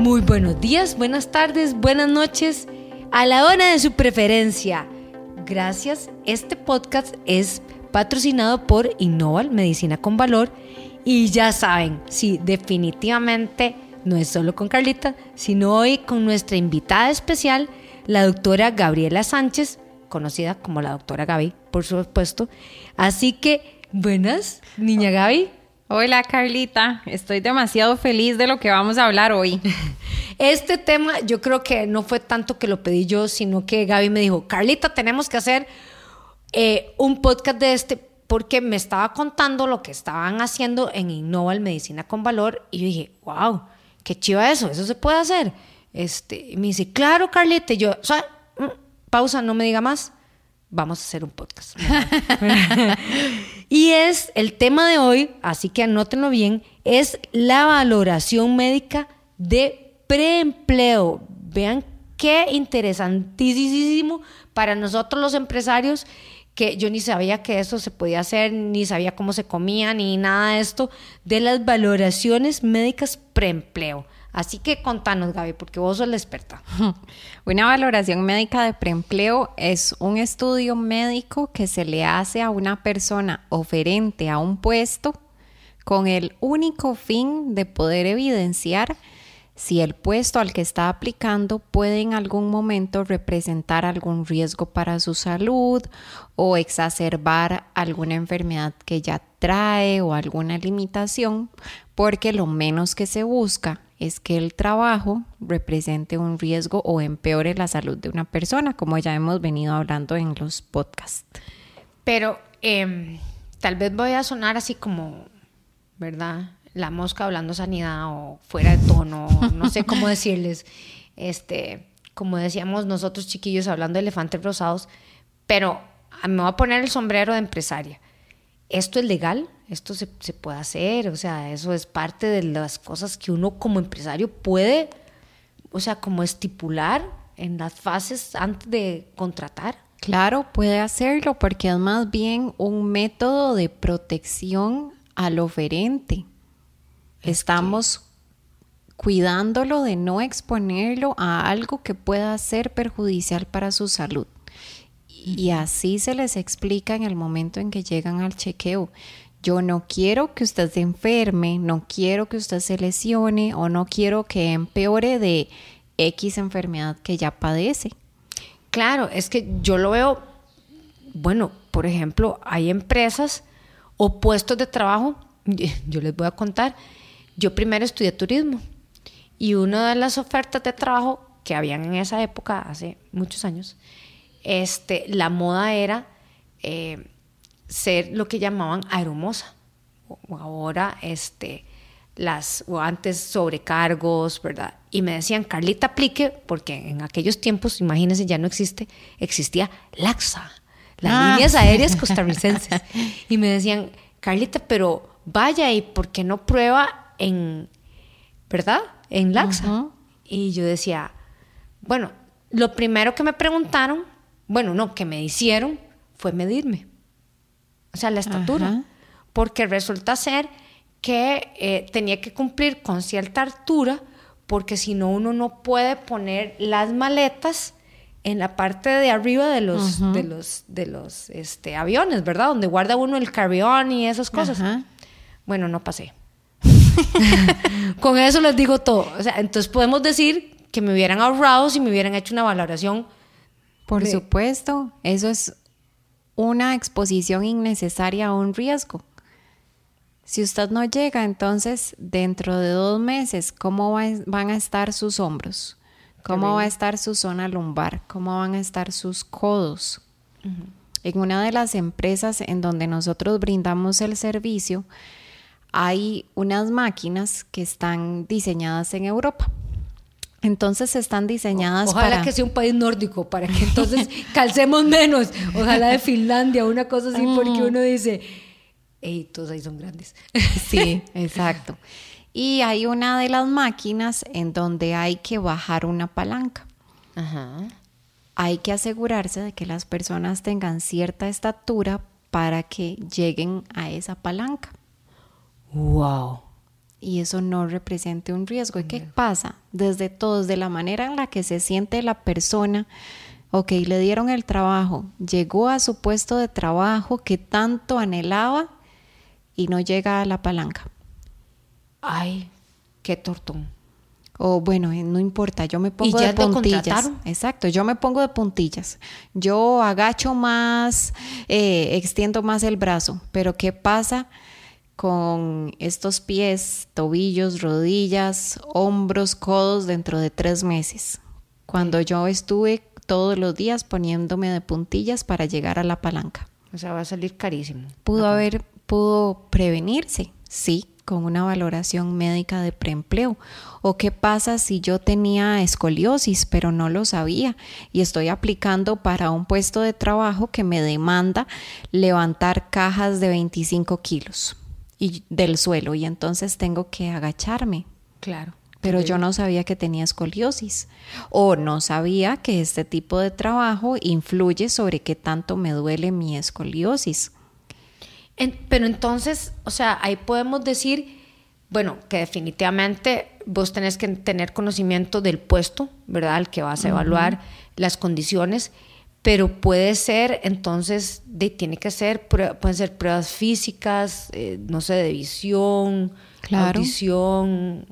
Muy buenos días, buenas tardes, buenas noches, a la hora de su preferencia. Gracias, este podcast es patrocinado por Innoval Medicina con Valor y ya saben, sí, definitivamente no es solo con Carlita, sino hoy con nuestra invitada especial, la doctora Gabriela Sánchez, conocida como la doctora Gaby, por supuesto. Así que, buenas, niña Gaby. Hola Carlita, estoy demasiado feliz de lo que vamos a hablar hoy. Este tema yo creo que no fue tanto que lo pedí yo, sino que Gaby me dijo, Carlita, tenemos que hacer eh, un podcast de este porque me estaba contando lo que estaban haciendo en Innoval Medicina con Valor y yo dije, wow, qué chiva eso, eso se puede hacer. Este, y me dice, claro, Carlita, y yo, mm, pausa, no me diga más vamos a hacer un podcast. y es el tema de hoy, así que anótenlo bien, es la valoración médica de preempleo. Vean qué interesantísimo para nosotros los empresarios que yo ni sabía que eso se podía hacer, ni sabía cómo se comía, ni nada de esto, de las valoraciones médicas preempleo. Así que contanos, Gaby, porque vos sos la experta. Una valoración médica de preempleo es un estudio médico que se le hace a una persona oferente a un puesto con el único fin de poder evidenciar si el puesto al que está aplicando puede en algún momento representar algún riesgo para su salud o exacerbar alguna enfermedad que ya trae o alguna limitación, porque lo menos que se busca es que el trabajo represente un riesgo o empeore la salud de una persona, como ya hemos venido hablando en los podcasts. Pero em, tal vez voy a sonar así como, ¿verdad? La mosca hablando sanidad o fuera de tono, no sé cómo decirles. Este, como decíamos nosotros chiquillos hablando de elefantes rosados, pero me voy a poner el sombrero de empresaria. ¿Esto es legal? Esto se, puede hacer, o sea, eso es parte de las cosas que uno como empresario puede, o sea, como estipular en las fases antes de contratar. Claro, puede hacerlo porque es más bien un método de protección al oferente. Estamos cuidándolo de no exponerlo a algo que pueda ser perjudicial para su salud. Y así se les explica en el momento en que llegan al chequeo. Yo no quiero que usted se enferme, no quiero que usted se lesione o no quiero que empeore de X enfermedad que ya padece. Claro, es que yo lo veo, bueno, por ejemplo, hay empresas o puestos de trabajo, yo les voy a contar, yo primero estudié turismo y una de las ofertas de trabajo que habían en esa época, hace muchos años, este, la moda era... Eh, ser lo que llamaban aeromosa. O ahora, este, las, o antes sobrecargos, ¿verdad? Y me decían, Carlita, aplique, porque en aquellos tiempos, imagínense, ya no existe, existía Laxa, las ah. líneas aéreas costarricenses. y me decían, Carlita, pero vaya, ¿y por qué no prueba en, ¿verdad? En Laxa. Y yo decía, bueno, lo primero que me preguntaron, bueno, no, que me hicieron fue medirme o sea, la estatura, porque resulta ser que eh, tenía que cumplir con cierta altura, porque si no uno no puede poner las maletas en la parte de arriba de los, de los, de los este, aviones, ¿verdad? Donde guarda uno el carrión y esas cosas. Bueno, no pasé. con eso les digo todo. O sea, entonces podemos decir que me hubieran ahorrado si me hubieran hecho una valoración. Por supuesto, eso es una exposición innecesaria a un riesgo. Si usted no llega, entonces dentro de dos meses, ¿cómo van a estar sus hombros? ¿Cómo va a estar su zona lumbar? ¿Cómo van a estar sus codos? En una de las empresas en donde nosotros brindamos el servicio, hay unas máquinas que están diseñadas en Europa. Entonces están diseñadas Ojalá que sea un país nórdico para que entonces calcemos menos. Ojalá de Finlandia, una cosa así, porque uno dice, hey, todos ahí son grandes. Sí, exacto. Y hay una de las máquinas en donde hay que bajar una palanca. Ajá. Hay que asegurarse de que las personas tengan cierta estatura para que lleguen a esa palanca. Wow. Y eso no represente un riesgo. ¿Y qué pasa? Desde todo, desde la manera en la que se siente la persona, ok, le dieron el trabajo, llegó a su puesto de trabajo que tanto anhelaba y no llega a la palanca. Ay, qué tortón. O bueno, eh, no importa, yo me pongo de puntillas. Exacto, yo me pongo de puntillas. Yo agacho más, eh, extiendo más el brazo. Pero ¿qué pasa con estos pies, tobillos, rodillas, hombros, codos dentro de tres meses? Cuando yo estuve todos los días poniéndome de puntillas para llegar a la palanca. O sea, va a salir carísimo. Pudo haber, pudo prevenirse, sí, con una valoración médica de preempleo? ¿O qué pasa si yo tenía escoliosis pero no lo sabía y estoy aplicando para un puesto de trabajo que me demanda levantar cajas de 25 kilos y del suelo y entonces tengo que agacharme? Claro. Pero yo no sabía que tenía escoliosis o no sabía que este tipo de trabajo influye sobre qué tanto me duele mi escoliosis pero entonces, o sea, ahí podemos decir, bueno, que definitivamente vos tenés que tener conocimiento del puesto, ¿verdad? Al que vas a evaluar las condiciones, pero puede ser, entonces, de, tiene que ser, pueden ser pruebas físicas, eh, no sé, de visión, claro. audición.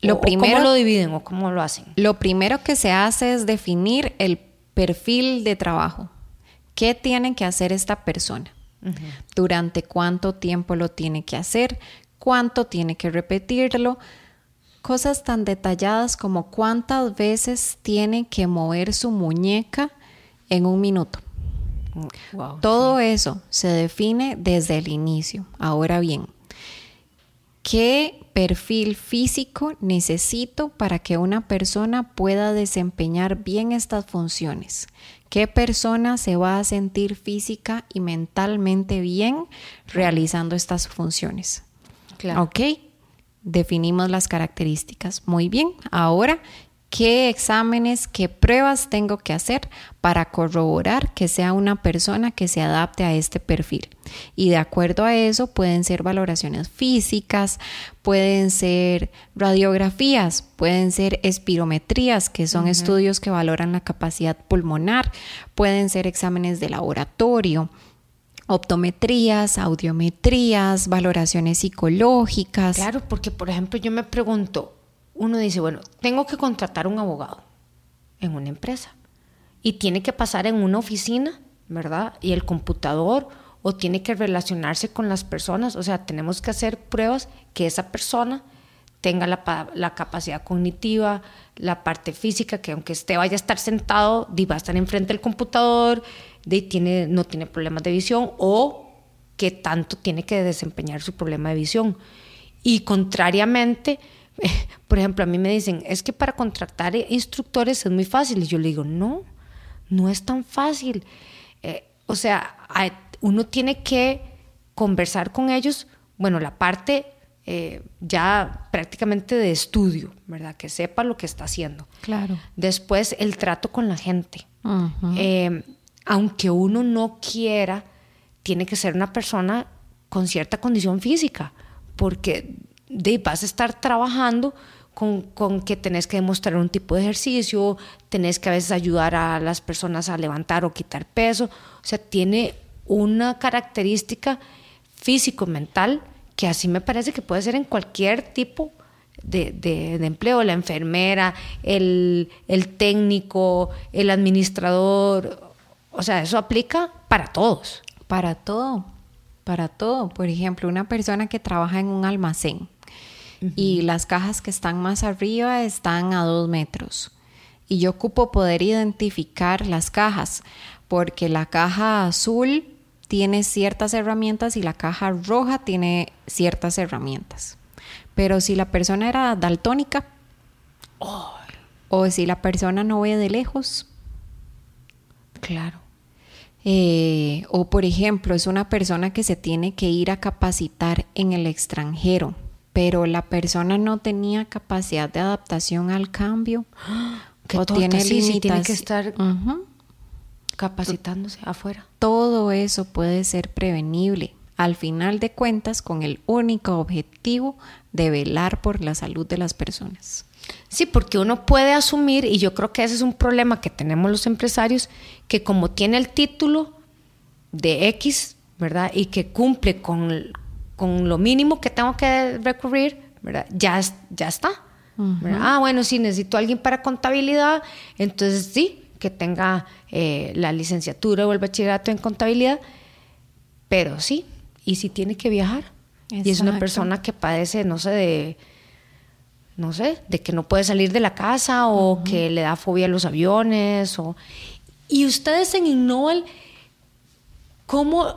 Lo primero, ¿Cómo lo dividen o cómo lo hacen? Lo primero que se hace es definir el perfil de trabajo. ¿Qué tiene que hacer esta persona? durante cuánto tiempo lo tiene que hacer, cuánto tiene que repetirlo, cosas tan detalladas como cuántas veces tiene que mover su muñeca en un minuto. Todo eso se define desde el inicio. Ahora bien, ¿qué perfil físico necesito para que una persona pueda desempeñar bien estas funciones? ¿Qué persona se va a sentir física y mentalmente bien realizando estas funciones? Claro. ¿Ok? Definimos las características. Muy bien. Ahora, qué exámenes, qué pruebas tengo que hacer para corroborar que sea una persona que se adapte a este perfil. Y de acuerdo a eso pueden ser valoraciones físicas, pueden ser radiografías, pueden ser espirometrías, que son estudios que valoran la capacidad pulmonar, pueden ser exámenes de laboratorio optometrías, audiometrías, valoraciones psicológicas. Claro, porque por ejemplo yo me pregunto, uno dice, bueno, tengo que contratar un abogado en una empresa y tiene que pasar en una oficina, ¿verdad? Y el computador o tiene que relacionarse con las personas, o sea, tenemos que hacer pruebas que esa persona tenga la, capacidad cognitiva, la parte física, que aunque esté vaya a estar sentado, va a estar enfrente del computador, de, tiene, no tiene problemas de visión o que tanto tiene que desempeñar su problema de visión. Y contrariamente, por ejemplo, a mí me dicen, es que para contratar instructores es muy fácil. Y yo le digo, no, no es tan fácil. Eh, o sea, uno tiene que conversar con ellos, bueno, la parte eh, ya prácticamente de estudio, ¿verdad? Que sepa lo que está haciendo. Claro. Después, el trato con la gente. Eh, aunque uno no quiera, tiene que ser una persona con cierta condición física, porque de, vas a estar trabajando con, con, que tenés que demostrar un tipo de ejercicio, tenés que a veces ayudar a las personas a levantar o quitar peso. O sea, tiene una característica físico-mental que así me parece que puede ser en cualquier tipo de, de, empleo, la enfermera, el, el técnico, el administrador. O sea, eso aplica para todos. Para todo, para todo. Por ejemplo, una persona que trabaja en un almacén y las cajas que están más arriba están a dos metros. Y yo ocupo poder identificar las cajas porque la caja azul tiene ciertas herramientas y la caja roja tiene ciertas herramientas. Pero si la persona era daltónica o si la persona no ve de lejos. Claro. Eh, o por ejemplo, es una persona que se tiene que ir a capacitar en el extranjero pero la persona no tenía capacidad de adaptación al cambio o tiene sí, tiene que estar capacitándose afuera. Todo eso puede ser prevenible. al final de cuentas con el único objetivo de velar por la salud de las personas. Sí, porque uno puede asumir, y yo creo que ese es un problema que tenemos los empresarios, que como tiene el título de X, ¿verdad? Y que cumple con, con lo mínimo que tengo que recurrir, ¿verdad? Ya, ya está. Ah, bueno, si necesito a alguien para contabilidad, entonces sí, que tenga eh, la licenciatura o el bachillerato en contabilidad, pero sí, y si tiene que viajar. Y es una persona que padece, no sé, de no sé, de que no puede salir de la casa o que le da fobia a los aviones. O... Y ustedes en Innoval, ¿cómo,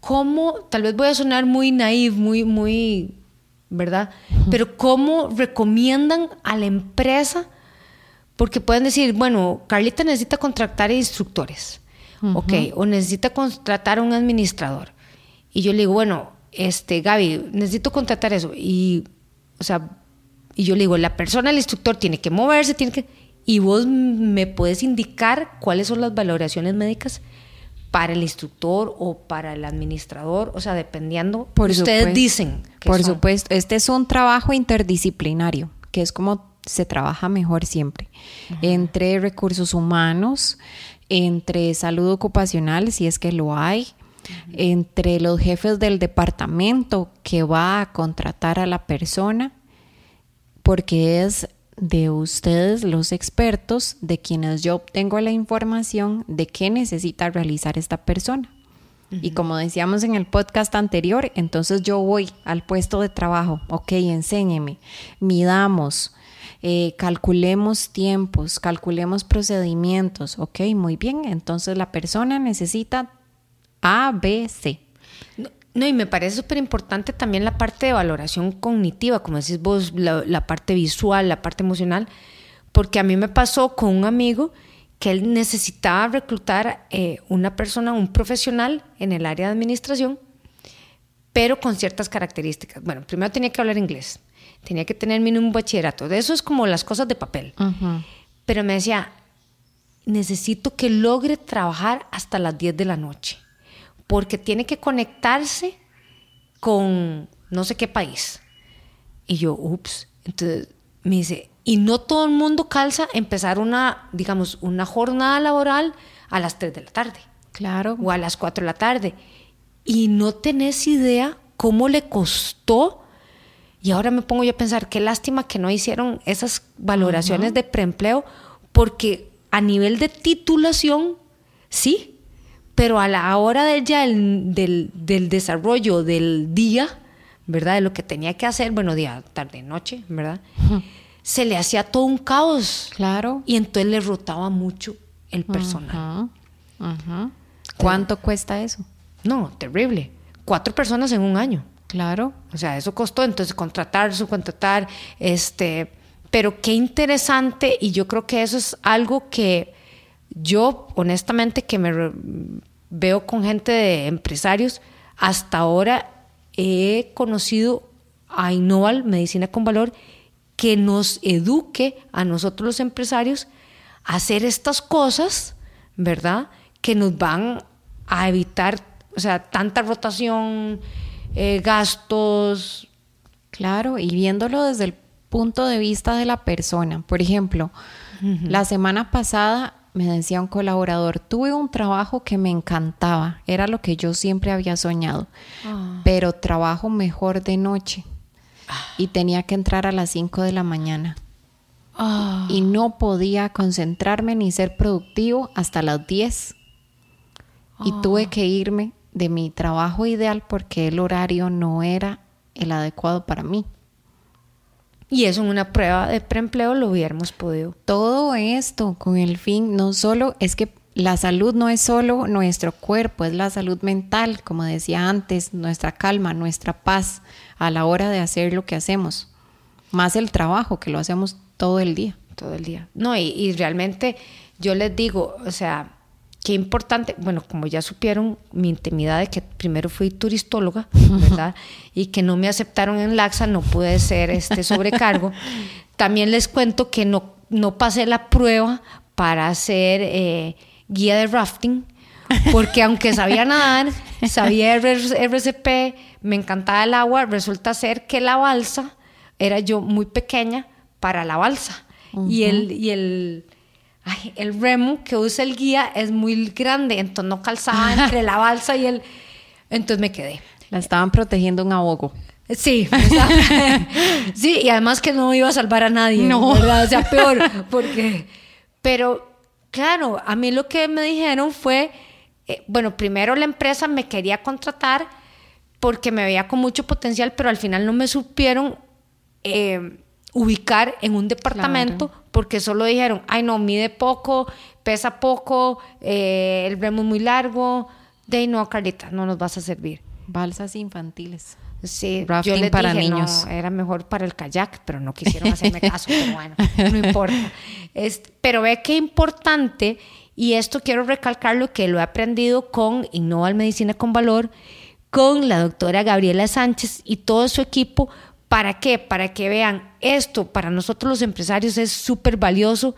¿cómo, tal vez voy a sonar muy naive, muy, muy, ¿verdad? Pero ¿cómo recomiendan a la empresa? Porque pueden decir, bueno, Carlita necesita contratar instructores, ok, o necesita contratar a un administrador. Y yo le digo, bueno, este, Gaby, necesito contratar eso. Y, o sea, y yo le digo, la persona, el instructor, tiene que moverse, tiene que... Y vos me puedes indicar cuáles son las valoraciones médicas para el instructor o para el administrador, o sea, dependiendo. Por ustedes dicen. por supuesto, este es un trabajo interdisciplinario, que es como se trabaja mejor siempre, entre recursos humanos, entre salud ocupacional, si es que lo hay, entre los jefes del departamento que va a contratar a la persona porque es de ustedes los expertos de quienes yo obtengo la información de qué necesita realizar esta persona. Y como decíamos en el podcast anterior, entonces yo voy al puesto de trabajo, ok, enséñeme, midamos, eh, calculemos tiempos, calculemos procedimientos, ok, muy bien, entonces la persona necesita A, B, C. No, y me parece súper importante también la parte de valoración cognitiva, como decís vos, la, parte visual, la parte emocional, porque a mí me pasó con un amigo que él necesitaba reclutar eh, una persona, un profesional en el área de administración, pero con ciertas características. Bueno, primero tenía que hablar inglés, tenía que tener mínimo un bachillerato, de eso es como las cosas de papel. Pero me decía, necesito que logre trabajar hasta las 10 de la noche porque tiene que conectarse con no sé qué país. Y yo, ups, entonces me dice, y no todo el mundo calza empezar una, digamos, una jornada laboral a las 3 de la tarde. Claro. O a las 4 de la tarde. Y no tenés idea cómo le costó. Y ahora me pongo yo a pensar, qué lástima que no hicieron esas valoraciones de preempleo, porque a nivel de titulación, sí, pero a la hora de ya del, desarrollo del día, ¿verdad? De lo que tenía que hacer, bueno, día, tarde, noche, ¿verdad? Se le hacía todo un caos. Claro. Y entonces le rotaba mucho el personal. ¿Cuánto cuesta eso? No, terrible. Cuatro personas en un año. Claro. O sea, eso costó entonces contratar, subcontratar, este, pero qué interesante y yo creo que eso es algo que yo, honestamente, que me veo con gente de empresarios, hasta ahora he conocido a Innoval, Medicina con Valor, que nos eduque a nosotros los empresarios a hacer estas cosas, ¿verdad? Que nos van a evitar, o sea, tanta rotación, eh, gastos. Claro, y viéndolo desde el punto de vista de la persona. Por ejemplo, la semana pasada me decía un colaborador, tuve un trabajo que me encantaba, era lo que yo siempre había soñado, ah. pero trabajo mejor de noche y tenía que entrar a las 5 de la mañana. Ah. Y no podía concentrarme ni ser productivo hasta las 10. Y ah. tuve que irme de mi trabajo ideal porque el horario no era el adecuado para mí. Y eso en una prueba de preempleo lo hubiéramos podido. Todo esto con el fin, no solo es que la salud no es solo nuestro cuerpo, es la salud mental, como decía antes, nuestra calma, nuestra paz a la hora de hacer lo que hacemos. Más el trabajo, que lo hacemos todo el día. Todo el día. No, y, y realmente yo les digo, o sea, Qué importante, bueno, como ya supieron mi intimidad de que primero fui turistóloga, ¿verdad? y que no me aceptaron en Laxa, no pude ser este sobrecargo. También les cuento que no, no pasé la prueba para ser eh, guía de rafting porque aunque sabía nadar, sabía RCP, me encantaba el agua, resulta ser que la balsa era yo muy pequeña para la balsa. Y el, y el, el remo que usa el guía es muy grande, entonces no calzaba entre la balsa y el... Entonces me quedé. La estaban protegiendo un ahogo. Sí, sí, y además que no iba a salvar a nadie, no. O sea, peor, porque... Pero, claro, a mí lo que me dijeron fue, eh, bueno, primero la empresa me quería contratar porque me veía con mucho potencial, pero al final no me supieron eh, ubicar en un departamento porque solo dijeron, ay no, mide poco, pesa poco, eh, el remo es muy largo, de no, Carlita, no nos vas a servir. Balsas infantiles. Sí, yo les para dije, niños. No, era mejor para el kayak, pero no quisieron hacerme caso, pero bueno, no importa. pero ve qué importante, y esto quiero recalcarlo, que lo he aprendido con Innova Medicina con Valor, con la doctora Gabriela Sánchez y todo su equipo, ¿Para qué? Para que vean esto para nosotros los empresarios es súper valioso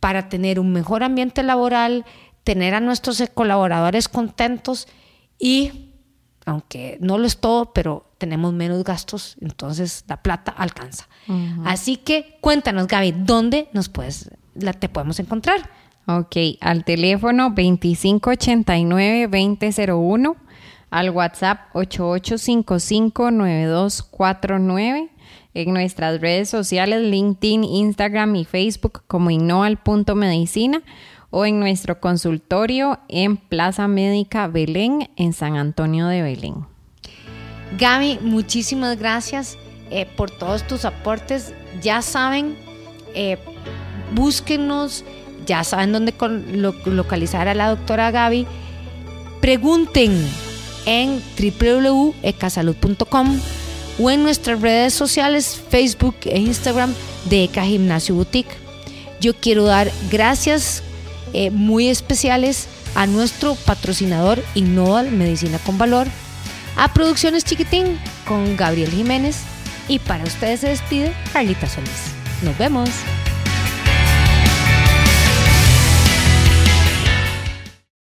para tener un mejor ambiente laboral, tener a nuestros colaboradores contentos y, aunque no lo es todo, pero tenemos menos gastos, entonces la plata alcanza. Así que cuéntanos, Gaby, ¿dónde nos puedes, la, te podemos encontrar? Ok, al teléfono 2589-2001 al WhatsApp 88559249, en nuestras redes sociales LinkedIn, Instagram y Facebook como Medicina o en nuestro consultorio en Plaza Médica Belén en San Antonio de Belén. Gaby, muchísimas gracias eh, por todos tus aportes. Ya saben, eh, búsquenos, ya saben dónde localizar a la doctora Gaby. Pregunten en www.ecasalud.com o en nuestras redes sociales Facebook e Instagram de Eca Gimnasio Boutique. Yo quiero dar gracias eh, muy especiales a nuestro patrocinador Innoval Medicina con Valor, a Producciones Chiquitín con Gabriel Jiménez y para ustedes se despide Carlita Solís. Nos vemos.